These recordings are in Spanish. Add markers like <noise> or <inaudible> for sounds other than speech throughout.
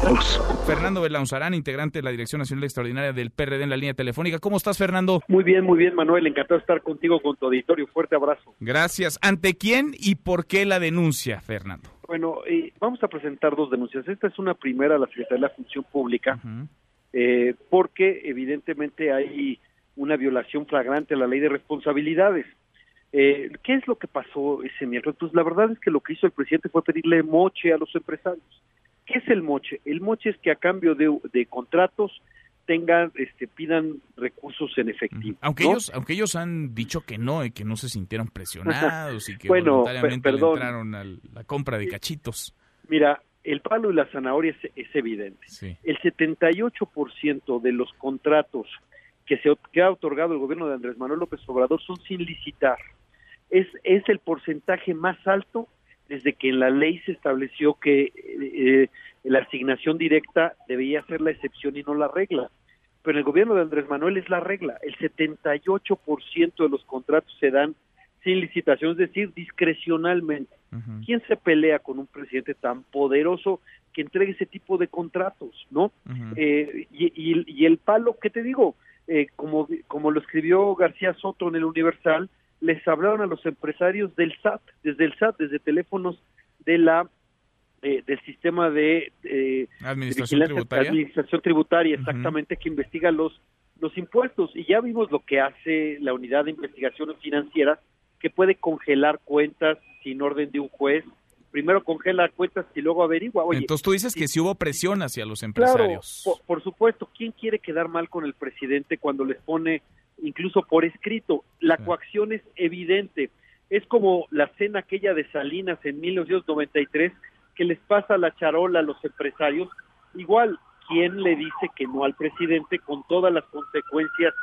todos. Fernando Belaunzarán, integrante de la Dirección Nacional Extraordinaria del PRD en la línea telefónica. ¿Cómo estás, Fernando? Muy bien, muy bien, Manuel. Encantado de estar contigo, con tu auditorio. Fuerte abrazo. Gracias. ¿Ante quién y por qué la denuncia, Fernando? Bueno, eh, vamos a presentar dos denuncias. Esta es una primera a la Secretaría de la Función Pública, eh, porque evidentemente hay una violación flagrante a la ley de responsabilidades. Eh, ¿Qué es lo que pasó ese miércoles? Pues la verdad es que lo que hizo el presidente fue pedirle moche a los empresarios. ¿Qué es el moche? El moche es que a cambio de, de contratos tengan, este, pidan recursos en efectivo. Aunque ellos, aunque ellos han dicho que no, y que no se sintieron presionados y que bueno, voluntariamente le entraron a la compra de cachitos. Mira, el palo y la zanahoria es, es evidente. Sí. El 78% de los contratos que se que ha otorgado el gobierno de Andrés Manuel López Obrador son sin licitar. Es, es el porcentaje más alto desde que en la ley se estableció que eh, la asignación directa debía ser la excepción y no la regla. Pero el gobierno de Andrés Manuel es la regla. El 78% de los contratos se dan sin licitación, es decir, discrecionalmente. ¿Quién se pelea con un presidente tan poderoso que entregue ese tipo de contratos, no? Eh, y, y- y el palo, ¿qué te digo? Eh, como, como lo escribió García Soto en el Universal, les hablaron a los empresarios del SAT, desde el SAT, desde teléfonos de la eh, del sistema de eh, Administración tributaria. administración tributaria, exactamente, que investiga los los impuestos y ya vimos lo que hace la unidad de investigaciones financieras que puede congelar cuentas sin orden de un juez. Primero congela cuentas y luego averigua. Oye, Entonces tú dices que sí hubo presión hacia los Claro, empresarios. por, por supuesto. ¿Quién quiere quedar mal con el presidente cuando les pone incluso por escrito? La coacción es evidente. Es como la cena aquella de Salinas en 1993 que les pasa la charola a los empresarios. Igual, ¿quién le dice que no al presidente con todas las consecuencias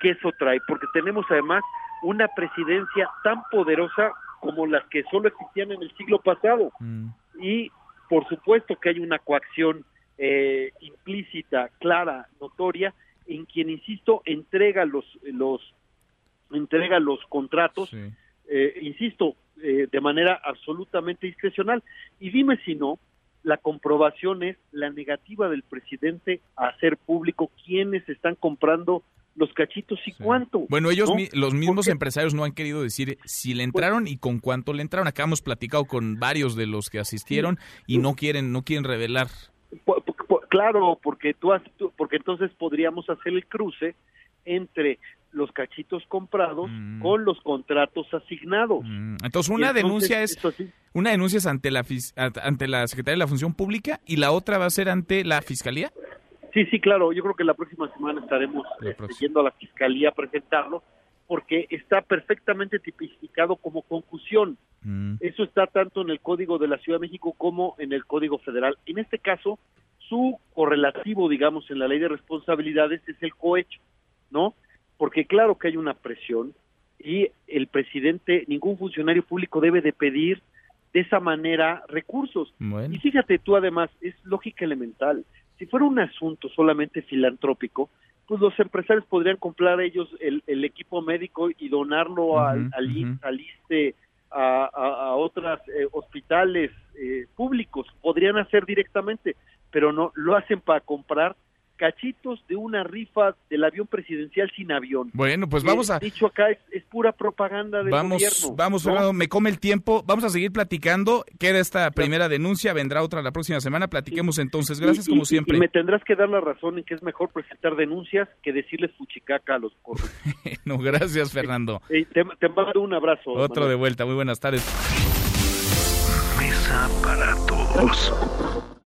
que eso trae? Porque tenemos además una presidencia tan poderosa como las que solo existían en el siglo pasado Mm. y por supuesto que hay una coacción eh, implícita, clara, notoria, en quien, insisto, entrega los, los, entrega los contratos, Sí. eh, insisto, eh, de manera absolutamente discrecional. Y dime si no, la comprobación es la negativa del presidente a hacer público quiénes están comprando los cachitos y Sí. cuánto. Bueno, ellos, ¿no? mi- los mismos empresarios no han querido decir si le entraron y con cuánto le entraron. Acá hemos platicado con varios de los que asistieron y no quieren, no quieren revelar. Claro, porque tú, has- tú- porque entonces podríamos hacer el cruce entre los cachitos comprados Mm. con los contratos asignados. Mm, Entonces una entonces, denuncia es sí, una denuncia es ante la ante la Secretaría de la Función Pública y la otra va a ser ante la Fiscalía. sí, sí, claro. Yo creo que la próxima semana estaremos este, yendo a la fiscalía a presentarlo, porque está perfectamente tipificado como concusión. Mm, Eso está tanto en el Código de la Ciudad de México como en el Código Federal. En este caso, su correlativo, digamos, en la ley de responsabilidades es el cohecho, ¿no? Porque claro que hay una presión y el presidente, ningún funcionario público debe de pedir de esa manera recursos. Bueno. Y fíjate tú además, es lógica elemental. Si fuera un asunto solamente filantrópico, pues los empresarios podrían comprar ellos el, el equipo médico y donarlo al, al, a, a, a otros hospitales eh, públicos. Podrían hacer directamente, pero no lo hacen para comprar cachitos de una rifa del avión presidencial sin avión. Bueno, pues vamos a dicho acá es, es pura propaganda del Vamos, gobierno. vamos, ¿no? Fernando, me come el tiempo. Vamos a seguir platicando. Queda esta primera denuncia, vendrá otra la próxima semana. Platiquemos entonces. Gracias Y- como y- siempre. Y me tendrás que dar la razón en que es mejor presentar denuncias que decirles fuchicaca a los corruptos. <laughs> No, gracias, Fernando. Eh, te, te mando un abrazo. Otro Manuel. de vuelta. Muy buenas tardes. Mesa para todos.